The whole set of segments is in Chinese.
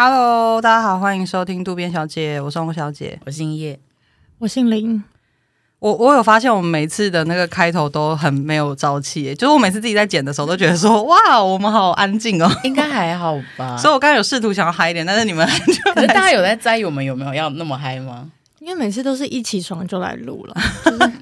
Hello，大家好，欢迎收听渡边小姐，我是翁小姐，我姓叶，我姓林。我我有发现，我们每次的那个开头都很没有朝气，就是我每次自己在剪的时候，都觉得说哇，我们好安静哦，应该还好吧？所以我刚刚有试图想要嗨一点，但是你们就可是大家有在在意我们有没有要那么嗨吗？因为每次都是一起床就来录了。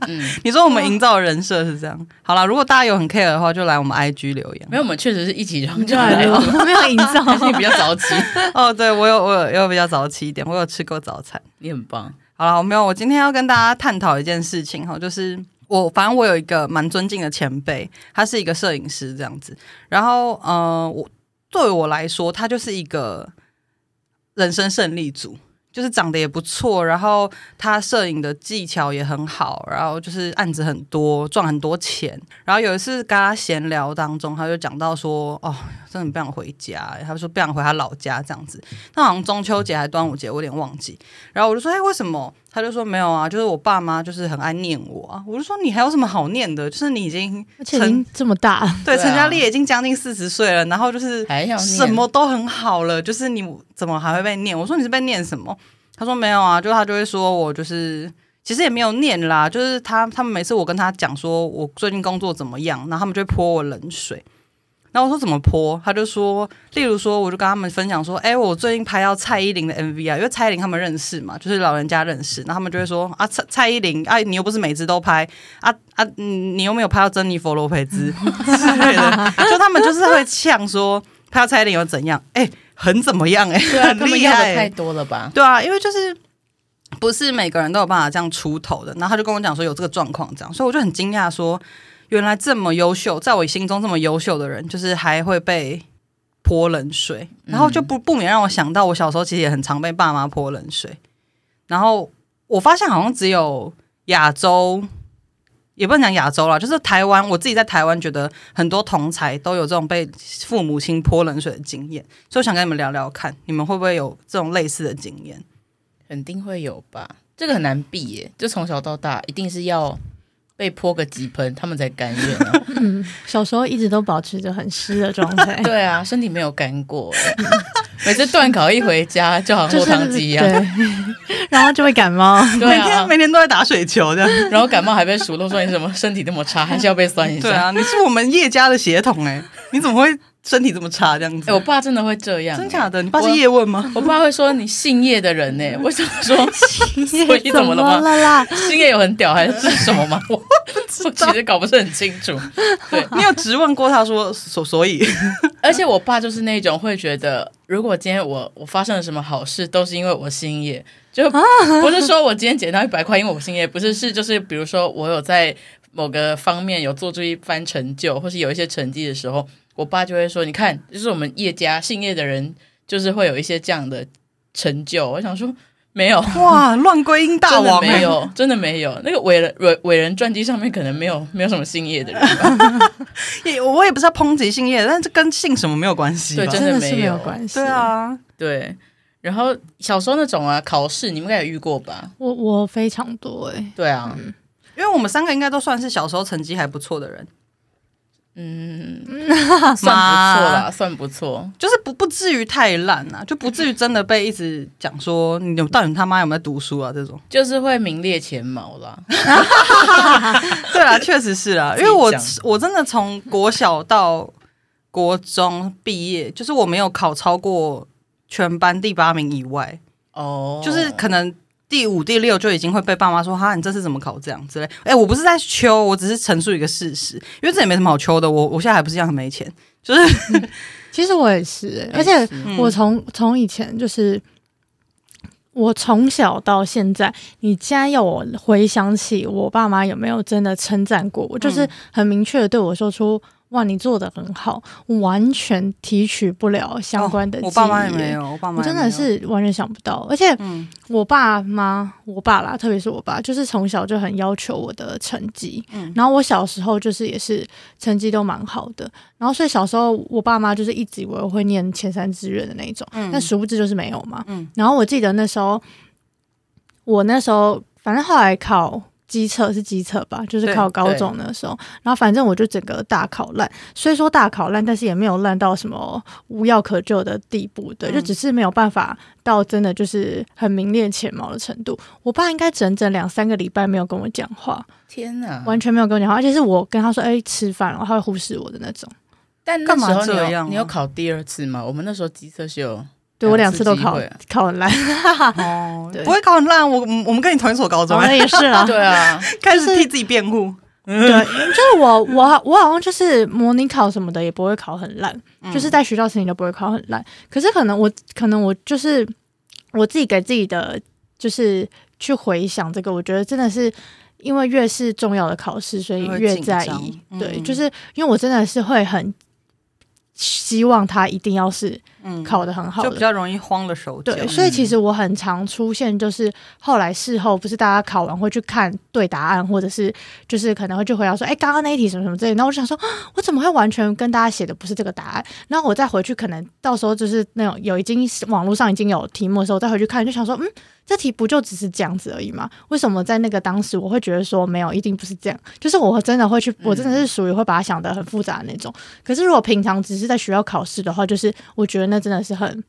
嗯，你说我们营造人设是这样。好了，如果大家有很 care 的话，就来我们 IG 留言。没有，我们确实是一起床就来录，没有营造，你比较早起。哦，对，我有我有有比较早起一点，我有吃过早餐，你很棒。好了，我没有，我今天要跟大家探讨一件事情哈，就是我反正我有一个蛮尊敬的前辈，他是一个摄影师这样子。然后，呃，我对我来说，他就是一个人生胜利组。就是长得也不错，然后他摄影的技巧也很好，然后就是案子很多，赚很多钱。然后有一次跟他闲聊当中，他就讲到说：“哦，真的不想回家。”他说不想回他老家这样子。那好像中秋节还是端午节，我有点忘记。然后我就说：“哎，为什么？”他就说：“没有啊，就是我爸妈就是很爱念我啊。”我就说：“你还有什么好念的？就是你已经成这么大，对，成家立业已经将近四十岁了，然后就是什么都很好了，就是你怎么还会被念？我说：“你是被念什么？”他说没有啊，就他就会说我就是，其实也没有念啦，就是他他们每次我跟他讲说我最近工作怎么样，然后他们就会泼我冷水。然后我说怎么泼？他就说，例如说，我就跟他们分享说，哎，我最近拍到蔡依林的 MV 啊，因为蔡依林他们认识嘛，就是老人家认识，然后他们就会说啊，蔡蔡依林，哎、你又不是每次都拍啊啊，你又没有拍到珍妮佛罗培兹之类的，就他们就是会呛说拍到蔡依林又怎样？哎。很怎么样哎、欸？对啊，很厉害、欸，他们要的太多了吧？对啊，因为就是不是每个人都有办法这样出头的。然后他就跟我讲说有这个状况这样，所以我就很惊讶说，原来这么优秀，在我心中这么优秀的人，就是还会被泼冷水。然后就不不免让我想到，我小时候其实也很常被爸妈泼冷水。然后我发现好像只有亚洲。也不能讲亚洲啦，就是台湾。我自己在台湾觉得很多同才都有这种被父母亲泼冷水的经验，所以我想跟你们聊聊看，你们会不会有这种类似的经验？肯定会有吧，这个很难避耶，就从小到大一定是要被泼个几盆，他们才甘愿啊。嗯，小时候一直都保持着很湿的状态。对啊，身体没有干过。每次断考一回家，就好像落汤鸡一样，对，然后就会感冒。对啊，每天每天都在打水球这样，然后感冒还被数落说你怎么身体那么差，还是要被酸一下。对啊，你是我们叶家的血统哎，你怎么会？身体这么差，这样子。欸、我爸真的会这样，真假的？你爸是叶问吗？我，我爸会说你姓叶的人呢？为什么说 姓叶怎么了吗？姓叶有很屌还是什么吗？我我其实搞不是很清楚。对，你有质问过他说所所以？而且我爸就是那种会觉得，如果今天我我发生了什么好事，都是因为我姓叶，就不是说我今天捡到一百块，因为我姓叶，不是，是就是比如说我有在某个方面有做出一番成就，或是有一些成绩的时候。我爸就会说：“你看，就是我们叶家姓叶的人，就是会有一些这样的成就。”我想说，没有哇，乱归因大王没有，真的没有。那个伟人伟伟人传记上面可能没有没有什么姓叶的人吧。也我也不是要抨击姓叶，但是跟姓什么没有关系。对，真的没有，没有关系。对啊，对。然后小时候那种啊，考试你们应该也遇过吧？我我非常多哎、欸。对啊、嗯，因为我们三个应该都算是小时候成绩还不错的人。嗯，算不错啦，算不错，就是不不至于太烂啊，就不至于真的被一直讲说你到底他妈有没有读书啊？这种就是会名列前茅啦。对啊，确实是啊，因为我我真的从国小到国中毕业，就是我没有考超过全班第八名以外哦，就是可能。第五、第六就已经会被爸妈说：“哈，你这次怎么考这样之类？”哎，我不是在秋，我只是陈述一个事实，因为这也没什么好秋的。我我现在还不是一样很没钱，就是、嗯、其实我也是、欸，而且我从从以前就是我从小到现在，你现在要我回想起我爸妈有没有真的称赞过我，就是很明确的对我说出。哇，你做的很好，完全提取不了相关的记忆。哦，我爸妈也没有，我爸妈真的是完全想不到。而且，我爸妈，我爸啦，特别是我爸，就是从小就很要求我的成绩。嗯，然后我小时候就是也是成绩都蛮好的，然后所以小时候我爸妈就是一直以为我会念前三志愿的那种，嗯，但殊不知就是没有嘛。嗯，然后我记得那时候，我那时候反正后来考。基测是机测吧，就是考高中的时候，然后反正我就整个大考烂，虽说大考烂，但是也没有烂到什么无药可救的地步，对，就只是没有办法到真的就是很名列前茅的程度。我爸应该整整两三个礼拜没有跟我讲话，天哪，完全没有跟我讲话，而且是我跟他说哎、欸、吃饭然后，他会忽视我的那种。但那时候你有这样、啊、你有考第二次吗？我们那时候机测是有。对，我两次都考考很烂，哦，不会考很烂。我我们跟你同一所高中，那也是啊。对啊，开始替自己辩护。对，就是我我我好像就是模拟考什么的也不会考很烂，就是在学校时你都不会考很烂。可是可能我可能我就是我自己给自己的就是去回想这个，我觉得真的是因为越是重要的考试，所以越在意。对，就是因为我真的是会很。希望他一定要是考得很好，就比较容易慌了手脚。对，所以其实我很常出现，就是后来事后不是大家考完会去看对答案，或者是就是可能会去回答说，哎，刚刚那一题什么什么之类的。然后我就想说，我怎么会完全跟大家写的不是这个答案？然后我再回去，可能到时候就是那种有已经网络上已经有题目的时候，我再回去看，就想说，嗯。这题不就只是这样子而已吗？为什么在那个当时我会觉得说没有，一定不是这样？就是我真的会去，我真的是属于会把它想得很复杂的那种。可是如果平常只是在学校考试的话，就是我觉得那真的是很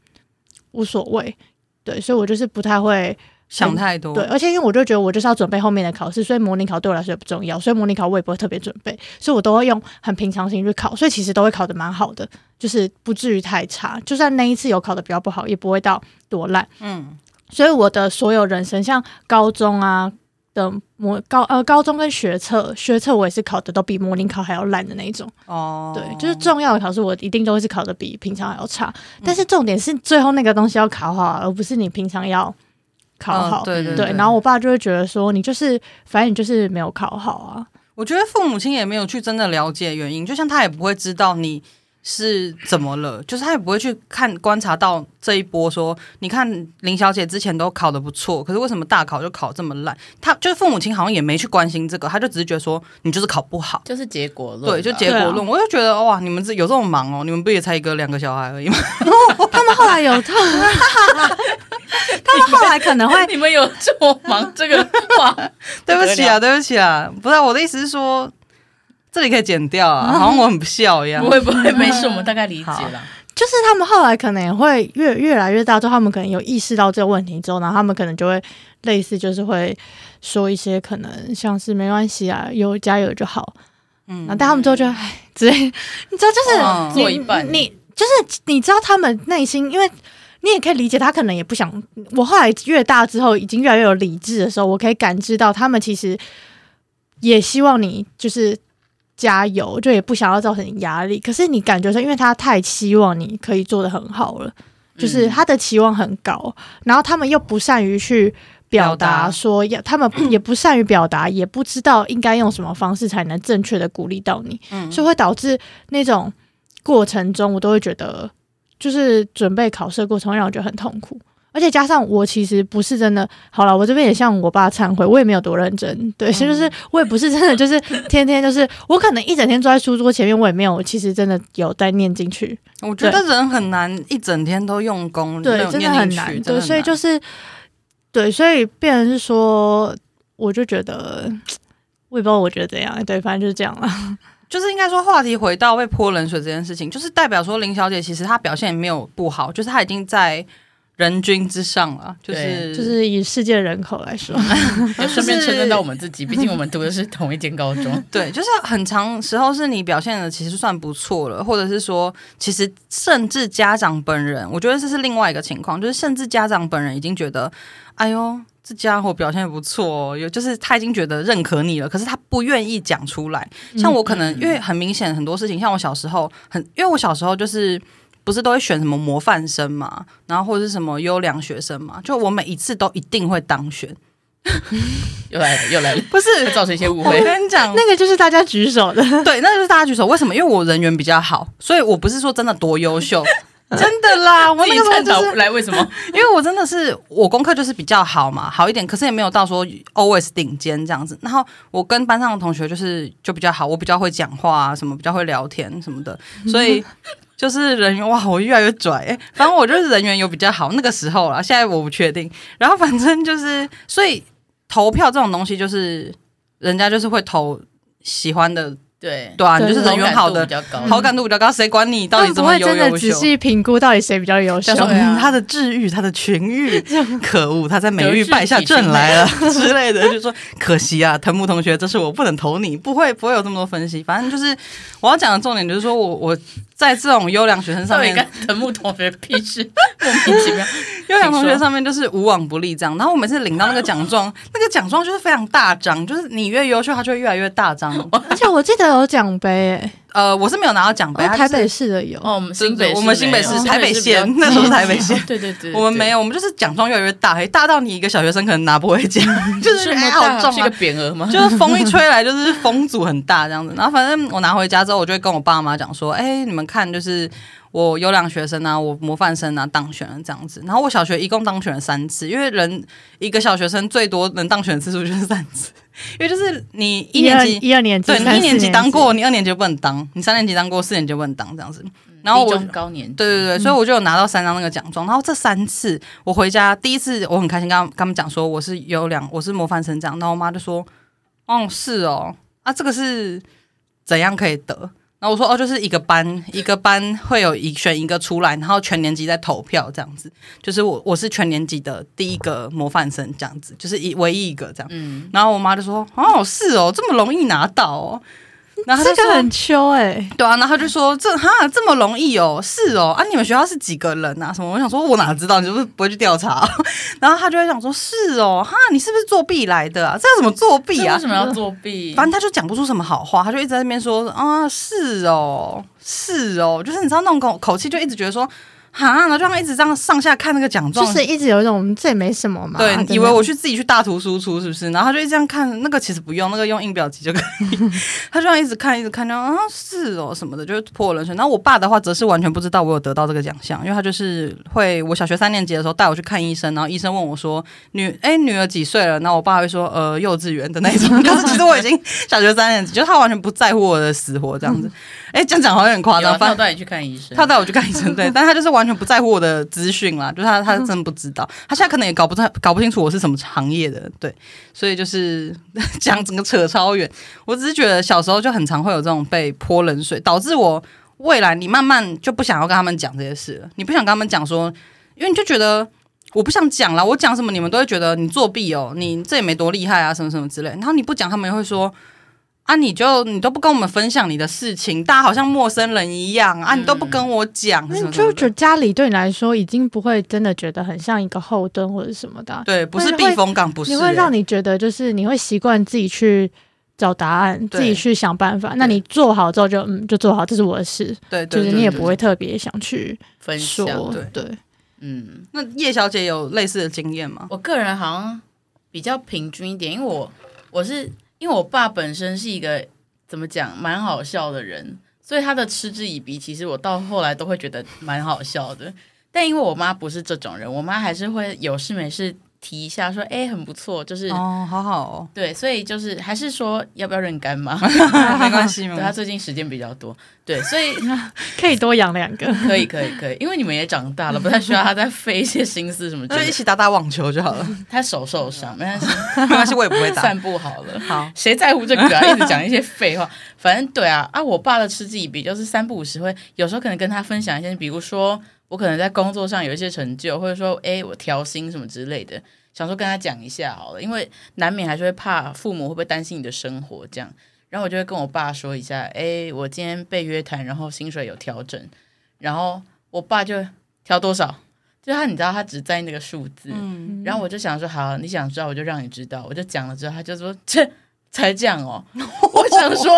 无所谓。对，所以我就是不太会想太多。对，而且因为我就觉得我就是要准备后面的考试，所以模拟考对我来说也不重要。所以模拟考我也不会特别准备，所以我都会用很平常心去考，所以其实都会考的蛮好的，就是不至于太差。就算那一次有考的比较不好，也不会到多烂。嗯。所以我的所有人生，像高中啊的模高呃高中跟学测，学测我也是考的都比模拟考还要烂的那一种。哦，对，就是重要的考试，我一定都会是考的比平常还要差。但是重点是最后那个东西要考好，而不是你平常要考好。对对对。然后我爸就会觉得说，你就是反正你就是没有考好啊。我觉得父母亲也没有去真的了解原因，就像他也不会知道你。是怎么了？就是他也不会去看观察到这一波说，说你看林小姐之前都考得不错，可是为什么大考就考这么烂？他就是父母亲好像也没去关心这个，他就只是觉得说你就是考不好，就是结果论。对，就结果论。啊、我就觉得哇，你们这有这么忙哦？你们不也才一个两个小孩而已吗？他们后来有他，他们后来可能会，你们有这么忙？这个话，对不起啊，对不起啊，不是、啊、我的意思是说。这里可以剪掉啊，好像我很不孝一样。不会不会，没事，我们大概理解了。就是他们后来可能也会越越来越大，之后他们可能有意识到这个问题之后，然后他们可能就会类似，就是会说一些可能像是没关系啊，有加油就好。嗯，然后但他们之后就唉，之类，你知道，就是、哦、做一半，你就是你知道他们内心，因为你也可以理解，他可能也不想。我后来越大之后，已经越来越有理智的时候，我可以感知到他们其实也希望你就是。加油，就也不想要造成压力。可是你感觉上，因为他太期望你可以做得很好了，就是他的期望很高，然后他们又不善于去表达，说要他们也不善于表达，也不知道应该用什么方式才能正确的鼓励到你，所以会导致那种过程中，我都会觉得，就是准备考试的过程让我觉得很痛苦。而且加上我其实不是真的好了，我这边也向我爸忏悔，我也没有多认真，对，所以就是我也不是真的就是 天天就是我可能一整天坐在书桌前面，我也没有其实真的有在念进去。我觉得人很难一整天都用功，对，真的很难，对，所以就是对，所以变成是说，我就觉得我也不知道我觉得怎样，对，反正就是这样了。就是应该说话题回到被泼冷水这件事情，就是代表说林小姐其实她表现也没有不好，就是她已经在。人均之上了，就是就是以世界人口来说，也顺便称赞到我们自己，毕竟我们读的是同一间高中。对，就是很长时候是你表现的其实算不错了，或者是说，其实甚至家长本人，我觉得这是另外一个情况，就是甚至家长本人已经觉得，哎呦，这家伙表现得不错，有就是他已经觉得认可你了，可是他不愿意讲出来。像我可能因为很明显很多事情，像我小时候很，因为我小时候就是。不是都会选什么模范生嘛，然后或者是什么优良学生嘛？就我每一次都一定会当选。又来了，又来了，不是会造成一些误会。我跟你讲，那个就是大家举手的，对，那个就是大家举手。为什么？因为我人缘比较好，所以我不是说真的多优秀，真的啦。我那个时候就是来，为什么？因为我真的是我功课就是比较好嘛，好一点，可是也没有到说 always 顶尖这样子。然后我跟班上的同学就是就比较好，我比较会讲话啊，什么比较会聊天什么的，所以。就是人缘哇，我越来越拽哎，反正我就是人缘有比较好那个时候啦，现在我不确定。然后反正就是，所以投票这种东西就是人家就是会投喜欢的。对对啊，你就是人缘好的，好感度比较高，谁管你到底怎么优优秀？真的仔细评估到底谁比较优秀？他的治愈，他的群愈，可恶，他在美育败下阵来了 之类的，就说可惜啊，藤木同学，这是我不能投你，不会不会有这么多分析，反正就是我要讲的重点就是说我我在这种优良学生上面，藤木同学屁事，莫名其妙，优良同学上面就是无往不利这样，然后我每次领到那个奖状，那个奖状就是非常大张，就是你越优秀，他就会越来越大张，而且我记得。有奖杯诶，呃，我是没有拿到奖杯，台北市的有，哦，我们新北，我们新北市台北县，那时候是台北县，对对对，我们没有，我们就是奖状越来越大，还大到你一个小学生可能拿不回家，就是哎好重啊，是个匾额吗？就是风一吹来，就是风阻很大这样子。然后反正我拿回家之后，我就会跟我爸妈讲说，哎，你们看，就是我优良学生啊，我模范生啊，当选了这样子。然后我小学一共当选了三次，因为人一个小学生最多能当选的次数就是三次。因为就是你一年级一二年级，对，你一年级当过，你二年级就不能当，你三年级当过，四年级就不能当这样子。然后我高年，对对对，所以我就有拿到三张那个奖状。然后这三次我回家，第一次我很开心，跟他跟他们讲说我是优良，我是模范生这样。然后我妈就说：“哦，是哦，啊，这个是怎样可以得？”然后我说哦，就是一个班一个班会有一选一个出来，然后全年级在投票这样子。就是我我是全年级的第一个模范生这样子，就是一唯一一个这样。嗯，然后我妈就说哦，是哦，这么容易拿到哦。然后他就说这个很秋哎、欸，对啊，然后他就说这哈这么容易哦，是哦啊，你们学校是几个人啊？什么？我想说，我哪知道？你是不是不会去调查？然后他就会想说，是哦，哈，你是不是作弊来的啊？这要怎么作弊啊？为什么要作弊？反正他就讲不出什么好话，他就一直在那边说啊，是哦，是哦，就是你知道那种口口气，就一直觉得说。哈，然后就让一直这样上下看那个奖状，就是一直有一种这也没什么嘛。对，以为我去自己去大图输出是不是？然后他就一直这样看那个，其实不用那个用印表机就可以。他就这样一直看，一直看，就啊是哦什么的，就是泼冷水。然后我爸的话则是完全不知道我有得到这个奖项，因为他就是会我小学三年级的时候带我去看医生，然后医生问我说女哎女儿几岁了？然后我爸会说呃幼稚园的那种。可是其实我已经小学三年级，就是他完全不在乎我的死活这样子。哎，这样讲好像很夸张。他带你去看医生，他带我去看医生，对，但他就是完全不在乎我的资讯啦，就是他他真的不知道，他现在可能也搞不太搞不清楚我是什么行业的，对，所以就是讲整个扯超远。我只是觉得小时候就很常会有这种被泼冷水，导致我未来你慢慢就不想要跟他们讲这些事了。你不想跟他们讲说，因为你就觉得我不想讲了，我讲什么你们都会觉得你作弊哦，你这也没多厉害啊，什么什么之类。然后你不讲，他们也会说。啊！你就你都不跟我们分享你的事情，大家好像陌生人一样啊！你都不跟我讲，那就觉得家里对你来说已经不会真的觉得很像一个后盾或者什么的。对，不是避风港，不是。你会让你觉得就是你会习惯自己去找答案，自己去想办法。那你做好之后就嗯，就做好，这是我的事。对，就是你也不会特别想去分享。对对，嗯。那叶小姐有类似的经验吗？我个人好像比较平均一点，因为我我是。因为我爸本身是一个怎么讲蛮好笑的人，所以他的嗤之以鼻，其实我到后来都会觉得蛮好笑的。但因为我妈不是这种人，我妈还是会有事没事。提一下说，哎、欸，很不错，就是哦，好好哦，对，所以就是还是说要不要认干妈？没关系嘛，对他最近时间比较多，对，所以 可以多养两个，可以，可以，可以，因为你们也长大了，不太需要他再费一些心思什么，就一起打打网球就好了。他手受伤，没关系，没关系，我也不会打。散步好了，好，谁在乎这个啊？一直讲一些废话，反正对啊，啊，我爸的嗤之以鼻就是三不五时会，有时候可能跟他分享一些，比如说我可能在工作上有一些成就，或者说，哎，我调薪什么之类的。想说跟他讲一下好了，因为难免还是会怕父母会不会担心你的生活这样，然后我就会跟我爸说一下，哎，我今天被约谈，然后薪水有调整，然后我爸就调多少，就他你知道他只在意那个数字，嗯，然后我就想说好，你想知道我就让你知道，我就讲了之后，他就说这才这样哦，我想说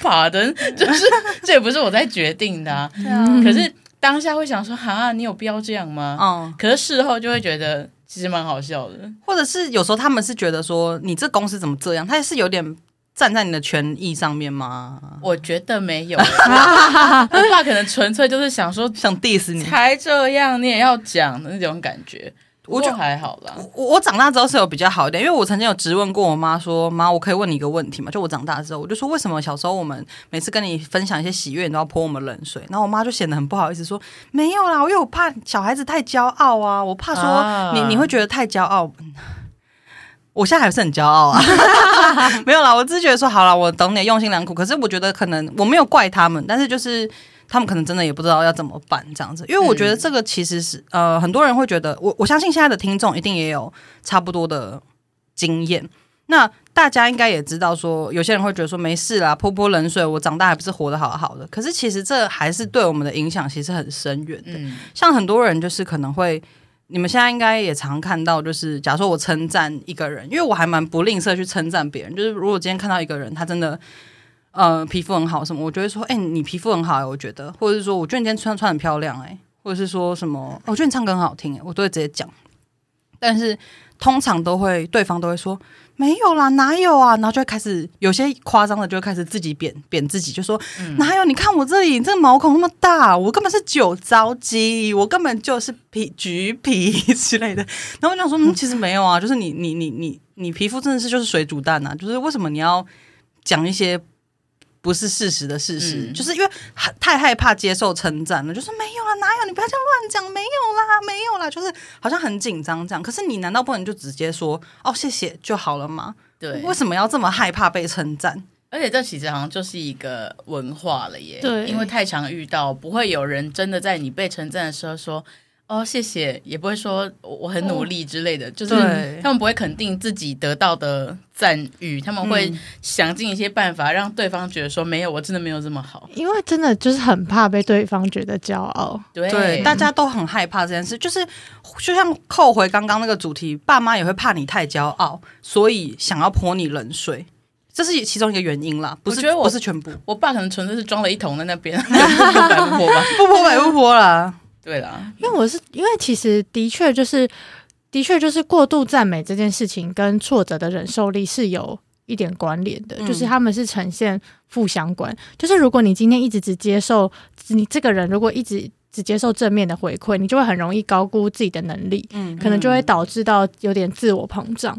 爸的，就是这也不是我在决定的啊，嗯、可是当下会想说哈，你有必要这样吗？嗯，可是事后就会觉得。其实蛮好笑的，或者是有时候他们是觉得说你这公司怎么这样，他也是有点站在你的权益上面吗？我觉得没有，他爸可能纯粹就是想说想 diss 你，才这样你也要讲的那种感觉。我觉得还好啦。我我长大之后是有比较好一点，因为我曾经有质问过我妈说：“妈，我可以问你一个问题吗？”就我长大之后，我就说：“为什么小时候我们每次跟你分享一些喜悦，你都要泼我们冷水？”然后我妈就显得很不好意思说：“没有啦，因为我怕小孩子太骄傲啊，我怕说你、啊、你会觉得太骄傲。”我现在还是很骄傲啊，没有啦，我只是觉得说好了，我懂你用心良苦。可是我觉得可能我没有怪他们，但是就是他们可能真的也不知道要怎么办这样子。因为我觉得这个其实是、嗯、呃，很多人会觉得，我我相信现在的听众一定也有差不多的经验。那大家应该也知道说，有些人会觉得说没事啦，泼泼冷水，我长大还不是活得好好的。可是其实这还是对我们的影响其实很深远的。嗯、像很多人就是可能会。你们现在应该也常看到，就是假如说我称赞一个人，因为我还蛮不吝啬去称赞别人。就是如果今天看到一个人，他真的呃皮肤很好什么，我就会说，哎、欸，你皮肤很好、欸，我觉得，或者是说，我觉得你今天穿穿很漂亮、欸，哎，或者是说什么，我觉得你唱歌很好听、欸，哎，我都会直接讲。但是通常都会对方都会说。没有啦，哪有啊？然后就会开始有些夸张的，就会开始自己贬贬自己，就说、嗯、哪有？你看我这里这个毛孔那么大，我根本是酒糟肌，我根本就是皮橘皮 之类的。然后我想说，嗯，其实没有啊，就是你你你你你皮肤真的是就是水煮蛋啊，就是为什么你要讲一些？不是事实的事实，嗯、就是因为太害怕接受称赞了，就是没有啦，哪有？你不要这样乱讲，没有啦，没有啦，就是好像很紧张这样。可是你难道不能就直接说哦，谢谢就好了吗？对，为什么要这么害怕被称赞？而且这其实好像就是一个文化了耶。对，因为太常遇到，不会有人真的在你被称赞的时候说。哦，谢谢，也不会说我很努力之类的，哦、就是他们不会肯定自己得到的赞誉，他们会想尽一些办法让对方觉得说没有，我真的没有这么好，因为真的就是很怕被对方觉得骄傲，对，对，大家都很害怕这件事，就是就像扣回刚刚那个主题，爸妈也会怕你太骄傲，所以想要泼你冷水，这是其中一个原因啦，不是，我觉得我不是全部，我爸可能纯粹是装了一桶在那边，不泼白不泼吧，不泼白不泼啦。对啦，因为我是因为其实的确就是的确就是过度赞美这件事情跟挫折的忍受力是有一点关联的，嗯、就是他们是呈现负相关。就是如果你今天一直只接受你这个人，如果一直只接受正面的回馈，你就会很容易高估自己的能力，嗯，可能就会导致到有点自我膨胀。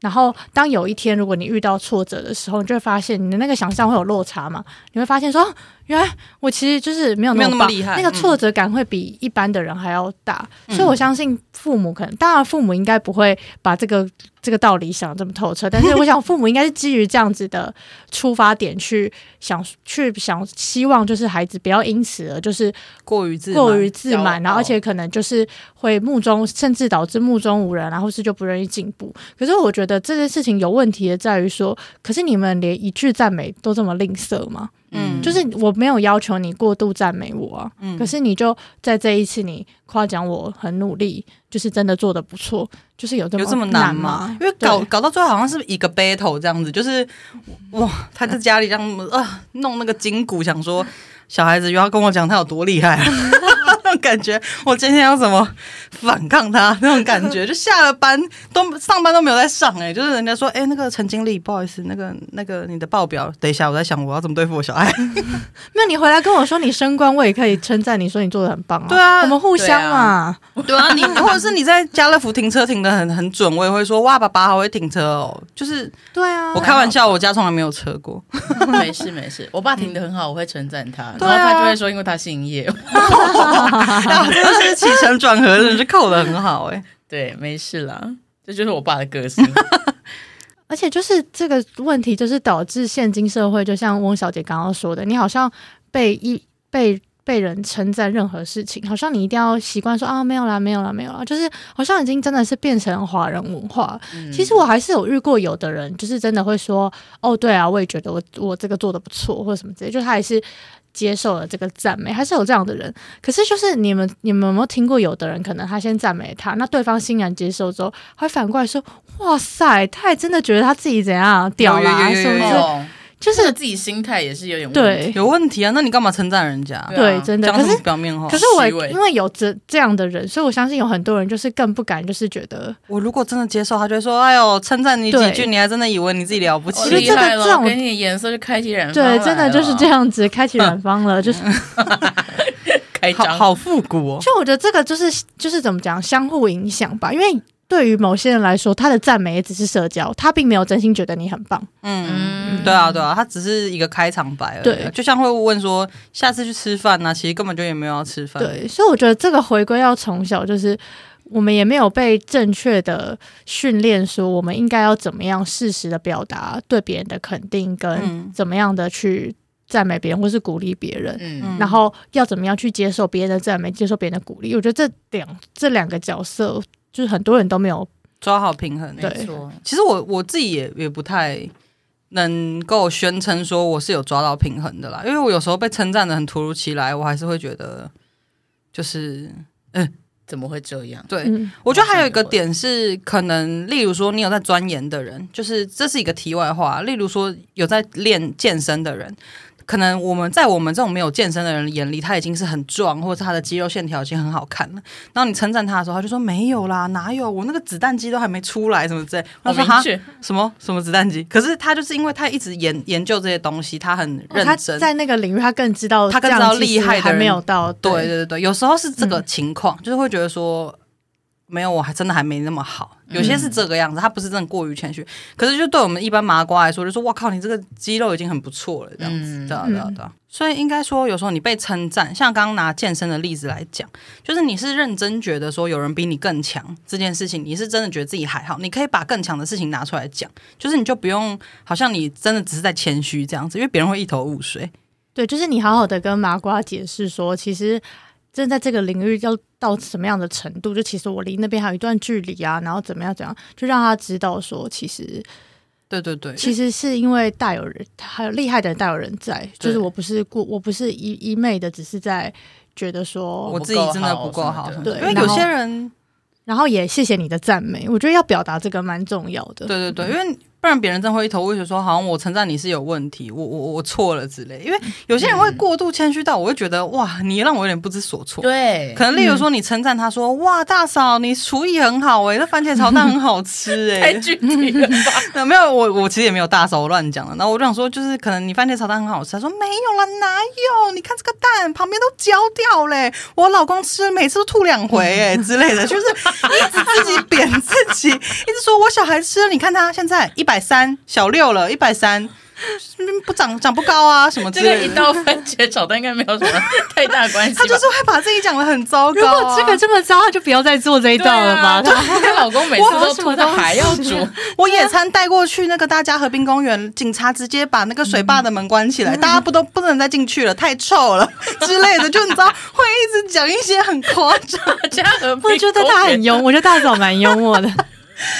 然后，当有一天如果你遇到挫折的时候，你就会发现你的那个想象会有落差嘛？你会发现说，原来我其实就是没有那么，没有那么厉害，那个挫折感会比一般的人还要大。嗯、所以我相信父母可能，当然父母应该不会把这个。这个道理想这么透彻，但是我想父母应该是基于这样子的出发点去想，去想希望就是孩子不要因此而就是过于自过于自满，然后而且可能就是会目中甚至导致目中无人，然后是就不愿意进步。可是我觉得这件事情有问题的在于说，可是你们连一句赞美都这么吝啬吗？嗯，就是我没有要求你过度赞美我啊，嗯，可是你就在这一次你夸奖我很努力，就是真的做的不错，就是有这么有这么难吗？因为搞搞到最后好像是一个 battle 这样子，就是哇，他在家里这样啊弄那个筋骨，想说小孩子又要跟我讲他有多厉害。感觉我今天要怎么反抗他那种感觉，就下了班都上班都没有在上哎、欸，就是人家说哎、欸、那个陈经理不好意思，那个那个你的报表，等一下我在想我要怎么对付我小爱。那你回来跟我说你升官，我也可以称赞你说你做的很棒啊。对啊，我们互相嘛。对啊，你或者是你在家乐福停车停的很很准，我也会说哇爸爸好会停车哦。就是对啊，我开玩笑，我家从来没有车过。没事没事，我爸停的很好，我会称赞他，然后他就会说因为他姓叶。真的是起承转合，真的是扣的很好哎、欸。对，没事啦，这就是我爸的个性。而且就是这个问题，就是导致现今社会，就像翁小姐刚刚说的，你好像被一被被人称赞任何事情，好像你一定要习惯说啊，没有啦，没有啦，没有啦，就是好像已经真的是变成华人文化。嗯、其实我还是有遇过有的人，就是真的会说哦，对啊，我也觉得我我这个做的不错，或者什么之类，就他也是。接受了这个赞美，还是有这样的人。可是，就是你们，你们有没有听过，有的人可能他先赞美他，那对方欣然接受之后，还反过来说：“哇塞，他还真的觉得他自己怎样屌啦，是不是？”就是自己心态也是有点问题，对，有问题啊！那你干嘛称赞人家？对，真的。可是表面化，可是我因为有这这样的人，所以我相信有很多人就是更不敢，就是觉得我如果真的接受，他就会说：“哎呦，称赞你几句，你还真的以为你自己了不起？”我觉得这种，给你颜色就开启染对，真的就是这样子，开启染方了，就是开张，好复古哦。就我觉得这个就是就是怎么讲，相互影响吧，因为。对于某些人来说，他的赞美也只是社交，他并没有真心觉得你很棒。嗯，对啊，对啊，他只是一个开场白而已。对，就像会问说下次去吃饭呢、啊，其实根本就也没有要吃饭。对，所以我觉得这个回归要从小就是。我们也没有被正确的训练，说我们应该要怎么样适时的表达对别人的肯定，跟怎么样的去赞美别人或是鼓励别人，嗯，然后要怎么样去接受别人的赞美，接受别人的鼓励。我觉得这两这两个角色，就是很多人都没有抓好平衡。对，其实我我自己也也不太能够宣称说我是有抓到平衡的啦，因为我有时候被称赞的很突如其来，我还是会觉得就是嗯。怎么会这样？对，嗯、我觉得还有一个点是，可能例如说，你有在钻研的人，就是这是一个题外话。例如说，有在练健身的人。可能我们在我们这种没有健身的人眼里，他已经是很壮，或者他的肌肉线条已经很好看了。然后你称赞他的时候，他就说没有啦，哪有？我那个子弹肌都还没出来，什么之类。我说哈，什么什么子弹肌？可是他就是因为他一直研研究这些东西，他很认真，哦、他在那个领域他更知道，他更知道厉害的还没有到。对对对对，有时候是这个情况，嗯、就是会觉得说。没有，我还真的还没那么好。有些是这个样子，他不是真的过于谦虚。可是，就对我们一般麻瓜来说，就说“哇靠，你这个肌肉已经很不错了”这样子，对啊对啊对啊。所以应该说，有时候你被称赞，像刚刚拿健身的例子来讲，就是你是认真觉得说有人比你更强这件事情，你是真的觉得自己还好，你可以把更强的事情拿出来讲，就是你就不用好像你真的只是在谦虚这样子，因为别人会一头雾水。对，就是你好好的跟麻瓜解释说，其实。真在这个领域要到什么样的程度？就其实我离那边还有一段距离啊，然后怎么样怎样，就让他知道说，其实，对对对，其实是因为大有人，还有厉害的人大有人在，就是我不是过，我不是一一昧的，只是在觉得说我自己真的不够好，对，因为有些人，然后也谢谢你的赞美，我觉得要表达这个蛮重要的，对对对，因为。不然别人真会一头雾水，说好像我称赞你是有问题，我我我错了之类。因为有些人会过度谦虚到，我会觉得哇，你让我有点不知所措。对，可能例如说你称赞他说哇，大嫂你厨艺很好哎，那番茄炒蛋很好吃哎，太具体了吧？没有，我我其实也没有大嫂乱讲了。然后我就想说，就是可能你番茄炒蛋很好吃，他说没有了，哪有？你看这个蛋旁边都焦掉嘞，我老公吃每次都吐两回哎之类的，就是一直自己贬自己，一直说我小孩吃了，你看他现在一。一百三小六了，一百三 不长长不高啊，什么之类的。这个一道番茄炒蛋应该没有什么太大关系。他就是会把自己讲的很糟糕、啊。如果这个这么糟，他就不要再做这一道了吧。她、啊、老公每次都吐他还要煮。我野餐带过去那个大家河滨公园，警察直接把那个水坝的门关起来，嗯、大家不都不能再进去了，太臭了之类的。就你知道，会一直讲一些很夸张。我觉得他很幽默，我觉得大嫂蛮幽默的。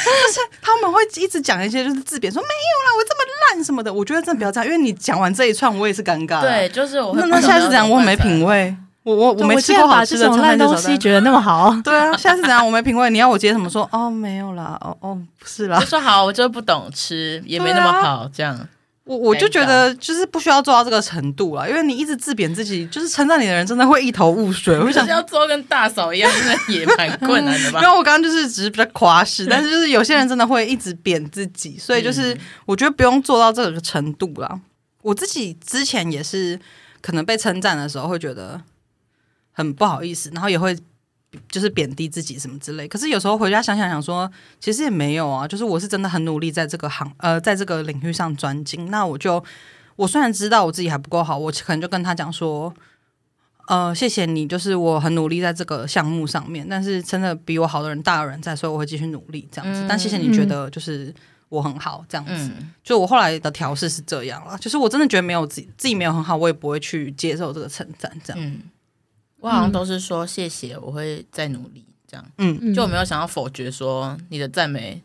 就是他们会一直讲一些就是自贬，说没有啦，我这么烂什么的。我觉得真的不要这样，因为你讲完这一串，我也是尴尬。对，就是我。那那下次怎样？我很没品味。我我我没吃过好吃的烂东西，觉得那么好。对啊，下次怎样？我没品味。你要我接什么说？哦，没有啦。哦哦，不是啦。我说好，我就不懂吃，也没那么好，这样。我我就觉得就是不需要做到这个程度了，因为你一直自贬自己，就是称赞你的人真的会一头雾水。我想要做跟大嫂一样，真的也蛮困难的吧？因为我刚刚就是只是比较夸饰，但是就是有些人真的会一直贬自己，所以就是我觉得不用做到这个程度了。我自己之前也是可能被称赞的时候会觉得很不好意思，然后也会。就是贬低自己什么之类，可是有时候回家想想想说，其实也没有啊。就是我是真的很努力在这个行呃，在这个领域上专精。那我就我虽然知道我自己还不够好，我可能就跟他讲说，呃，谢谢你，就是我很努力在这个项目上面，但是真的比我好的人大有人在，所以我会继续努力这样子。嗯、但谢谢你觉得就是我很好这样子。嗯、就我后来的调试是这样了，就是我真的觉得没有自己自己没有很好，我也不会去接受这个称赞这样。嗯我好像都是说谢谢，我会再努力这样。嗯，就我没有想要否决说你的赞美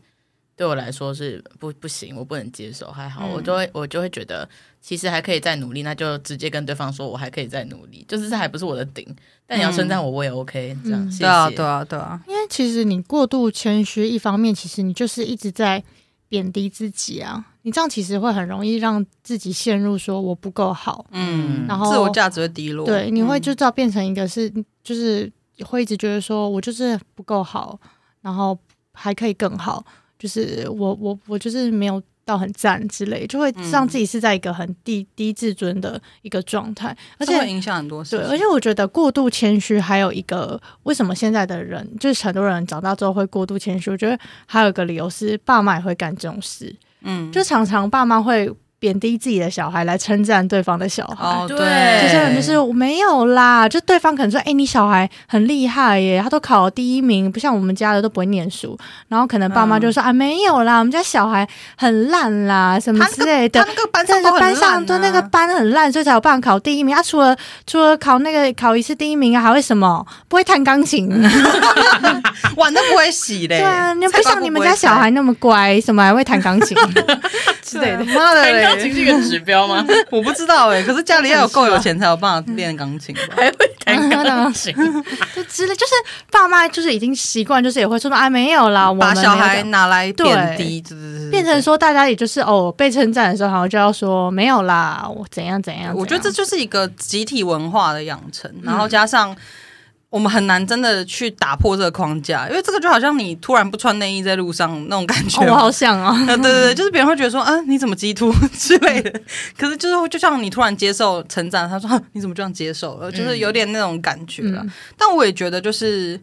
对我来说是不不行，我不能接受。还好，嗯、我就会我就会觉得其实还可以再努力，那就直接跟对方说我还可以再努力。就是这还不是我的顶，但你要称赞我，我也 OK。这样，谢谢。对啊，对啊，对啊。因为其实你过度谦虚，一方面其实你就是一直在贬低自己啊。你这样其实会很容易让自己陷入说我不够好，嗯，然后自我价值会低落，对，你会就知道变成一个是，就是会一直觉得说我就是不够好，然后还可以更好，就是我我我就是没有到很赞之类，就会让自己是在一个很低低自尊的一个状态，而且会影响很多事。对，而且我觉得过度谦虚还有一个为什么现在的人就是很多人长大之后会过度谦虚，我觉得还有一个理由是爸妈也会干这种事。嗯，就常常爸妈会贬低自己的小孩来称赞对方的小孩。哦，对，有些人就是没有啦，就对方可能说：“哎、欸，你小孩很厉害耶，他都考了第一名，不像我们家的都不会念书。”然后可能爸妈就说：“嗯、啊，没有啦，我们家小孩很烂啦，什么之类的。”他那个班上都很烂、啊、班上就那个班很烂，所以才有办法考第一名。他、啊、除了除了考那个考一次第一名啊，还会什么？不会弹钢琴，碗都不会洗嘞。对啊，你不像你们家小孩那么乖，什么还会弹钢琴 之类的。妈的嘞！钢琴是一个指标吗？我不知道哎、欸，可是家里要有够有钱才有办法练钢琴吧，还会弹钢琴，就之类，就是爸妈就是已经习惯，就是也会说哎没有啦，我把小孩拿来贬低，变成说大家也就是哦被称赞的时候，好像就要说没有啦，我怎样怎样，怎样。我觉得这就是一个集体文化的养成，然后加上。我们很难真的去打破这个框架，因为这个就好像你突然不穿内衣在路上那种感觉。哦、我好想啊！对对对，就是别人会觉得说，啊，你怎么激突之类的。可是就是就像你突然接受成长，他说、啊，你怎么这样接受了？就是有点那种感觉了。嗯、但我也觉得，就是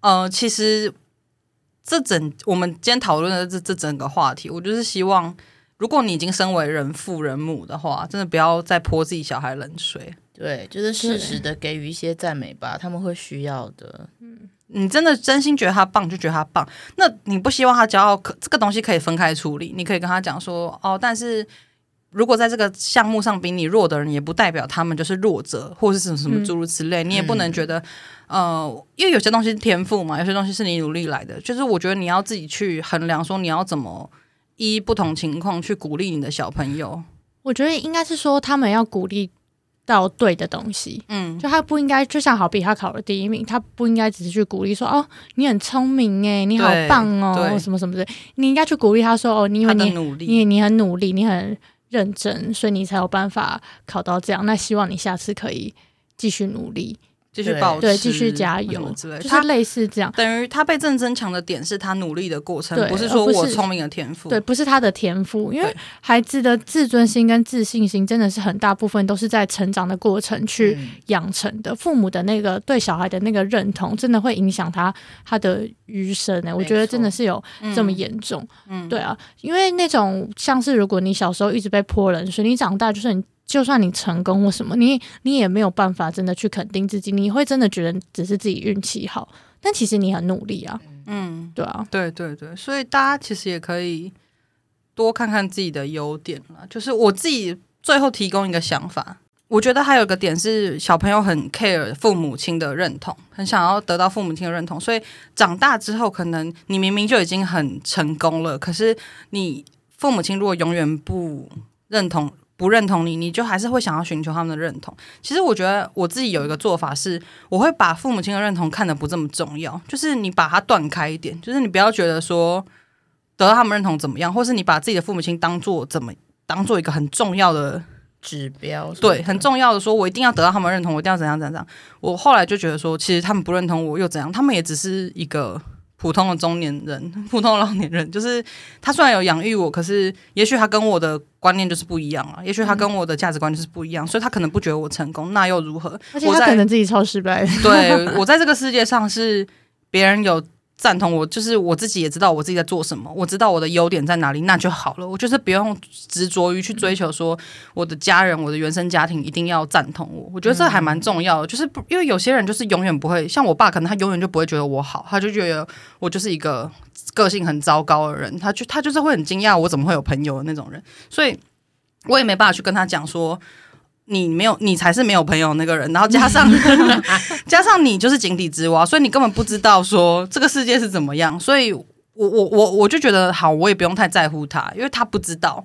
呃，其实这整我们今天讨论的这这整个话题，我就是希望，如果你已经身为人父人母的话，真的不要再泼自己小孩冷水。对，就是适时的给予一些赞美吧，他们会需要的。嗯，你真的真心觉得他棒，就觉得他棒。那你不希望他骄傲，可这个东西可以分开处理。你可以跟他讲说，哦，但是如果在这个项目上比你弱的人，也不代表他们就是弱者，或是什么什么诸如此类。嗯、你也不能觉得，呃，因为有些东西是天赋嘛，有些东西是你努力来的。就是我觉得你要自己去衡量，说你要怎么依不同情况去鼓励你的小朋友。我觉得应该是说，他们要鼓励。到对的东西，嗯，就他不应该，就像好比他考了第一名，他不应该只是去鼓励说，哦，你很聪明诶，你好棒哦，什么什么的，你应该去鼓励他说，哦，你因为你你你很努力，你很认真，所以你才有办法考到这样。那希望你下次可以继续努力。继续保持，对，继续加油之类，就是类似这样。等于他被正增强的点是他努力的过程，不是说我聪明的天赋。对，不是他的天赋，因为孩子的自尊心跟自信心真的是很大部分都是在成长的过程去养成的。父母的那个对小孩的那个认同，真的会影响他他的余生呢。我觉得真的是有这么严重。嗯，对啊，因为那种像是如果你小时候一直被泼冷水，你长大就是你。就算你成功或什么，你你也没有办法真的去肯定自己，你会真的觉得只是自己运气好，但其实你很努力啊。嗯，对啊，对对对，所以大家其实也可以多看看自己的优点啦。就是我自己最后提供一个想法，我觉得还有一个点是小朋友很 care 父母亲的认同，很想要得到父母亲的认同，所以长大之后，可能你明明就已经很成功了，可是你父母亲如果永远不认同。不认同你，你就还是会想要寻求他们的认同。其实我觉得我自己有一个做法是，我会把父母亲的认同看得不这么重要，就是你把它断开一点，就是你不要觉得说得到他们认同怎么样，或是你把自己的父母亲当做怎么当做一个很重要的指标，对，很重要的说，我一定要得到他们认同，我一定要怎样怎样怎样。我后来就觉得说，其实他们不认同我又怎样，他们也只是一个。普通的中年人，普通的老年人，就是他虽然有养育我，可是也许他跟我的观念就是不一样啊。也许他跟我的价值观就是不一样，嗯、所以他可能不觉得我成功，那又如何？而且他可能自己超失败。对，我在这个世界上是别人有。赞同我，就是我自己也知道我自己在做什么，我知道我的优点在哪里，那就好了。我就是不用执着于去追求说我的家人、我的原生家庭一定要赞同我。我觉得这还蛮重要的，就是因为有些人就是永远不会像我爸，可能他永远就不会觉得我好，他就觉得我就是一个个性很糟糕的人，他就他就是会很惊讶我怎么会有朋友的那种人，所以我也没办法去跟他讲说。你没有，你才是没有朋友那个人。然后加上 加上你就是井底之蛙，所以你根本不知道说这个世界是怎么样。所以我我我我就觉得好，我也不用太在乎他，因为他不知道，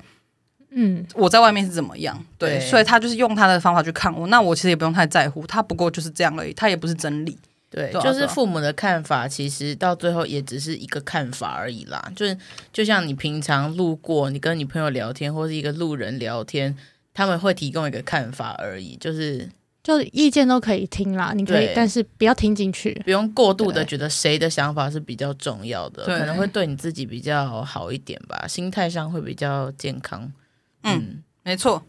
嗯，我在外面是怎么样。对，对所以他就是用他的方法去看我。那我其实也不用太在乎，他不过就是这样而已，他也不是真理。对，对啊、就是父母的看法，其实到最后也只是一个看法而已啦。就是就像你平常路过，你跟你朋友聊天，或是一个路人聊天。他们会提供一个看法而已，就是就意见都可以听啦，你可以，但是不要听进去，不用过度的觉得谁的想法是比较重要的，可能会对你自己比较好一点吧，心态上会比较健康。嗯，嗯没错。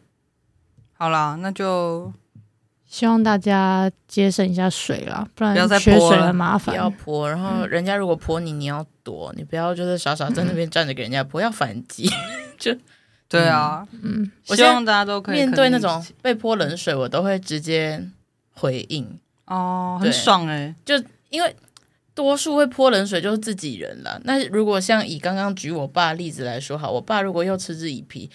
好啦，那就希望大家节省一下水啦，不然缺水很麻烦。不要泼，然后人家如果泼你，你要躲，你不要就是傻傻在那边站着给人家泼，嗯、要反击 就。对啊，嗯，我希望大家都可以面对那种被泼冷水，我都会直接回应，哦，很爽哎、就因为多数会泼冷水就是自己人了。那如果像以刚刚举我爸例子来说，好，我爸如果又嗤之以鼻，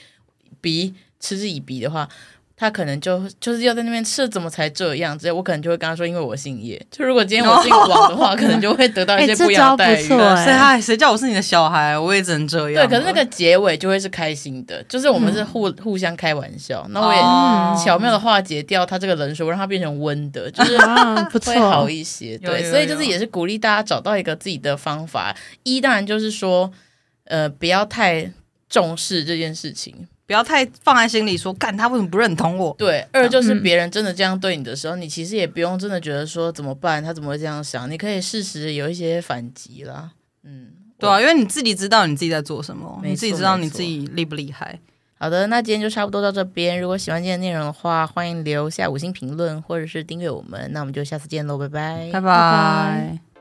鼻嗤之以鼻的话。他可能就就是要在那边吃，怎么才这样？之类，我可能就会跟他说，因为我姓叶。就如果今天我姓王的话，可能就会得到一些不一样的待遇。欸这招不错欸谁嗨谁叫我是你的小孩，我也只能这样。对，可是那个结尾就会是开心的，就是我们是互、嗯、互相开玩笑，那我也巧妙的化解掉他这个冷水，我让他变成温的，就是会好一些。对，所以就是也是鼓励大家找到一个自己的方法。一当然就是说，呃，不要太重视这件事情。不要太放在心里说，说干他为什么不认同我？对，二就是别人真的这样对你的时候，嗯、你其实也不用真的觉得说怎么办，他怎么会这样想？你可以适时有一些反击啦。嗯，对啊，因为你自己知道你自己在做什么，你自己知道你自己厉不厉害。好的，那今天就差不多到这边。如果喜欢今天的内容的话，欢迎留下五星评论或者是订阅我们。那我们就下次见喽，拜拜，拜拜。拜拜。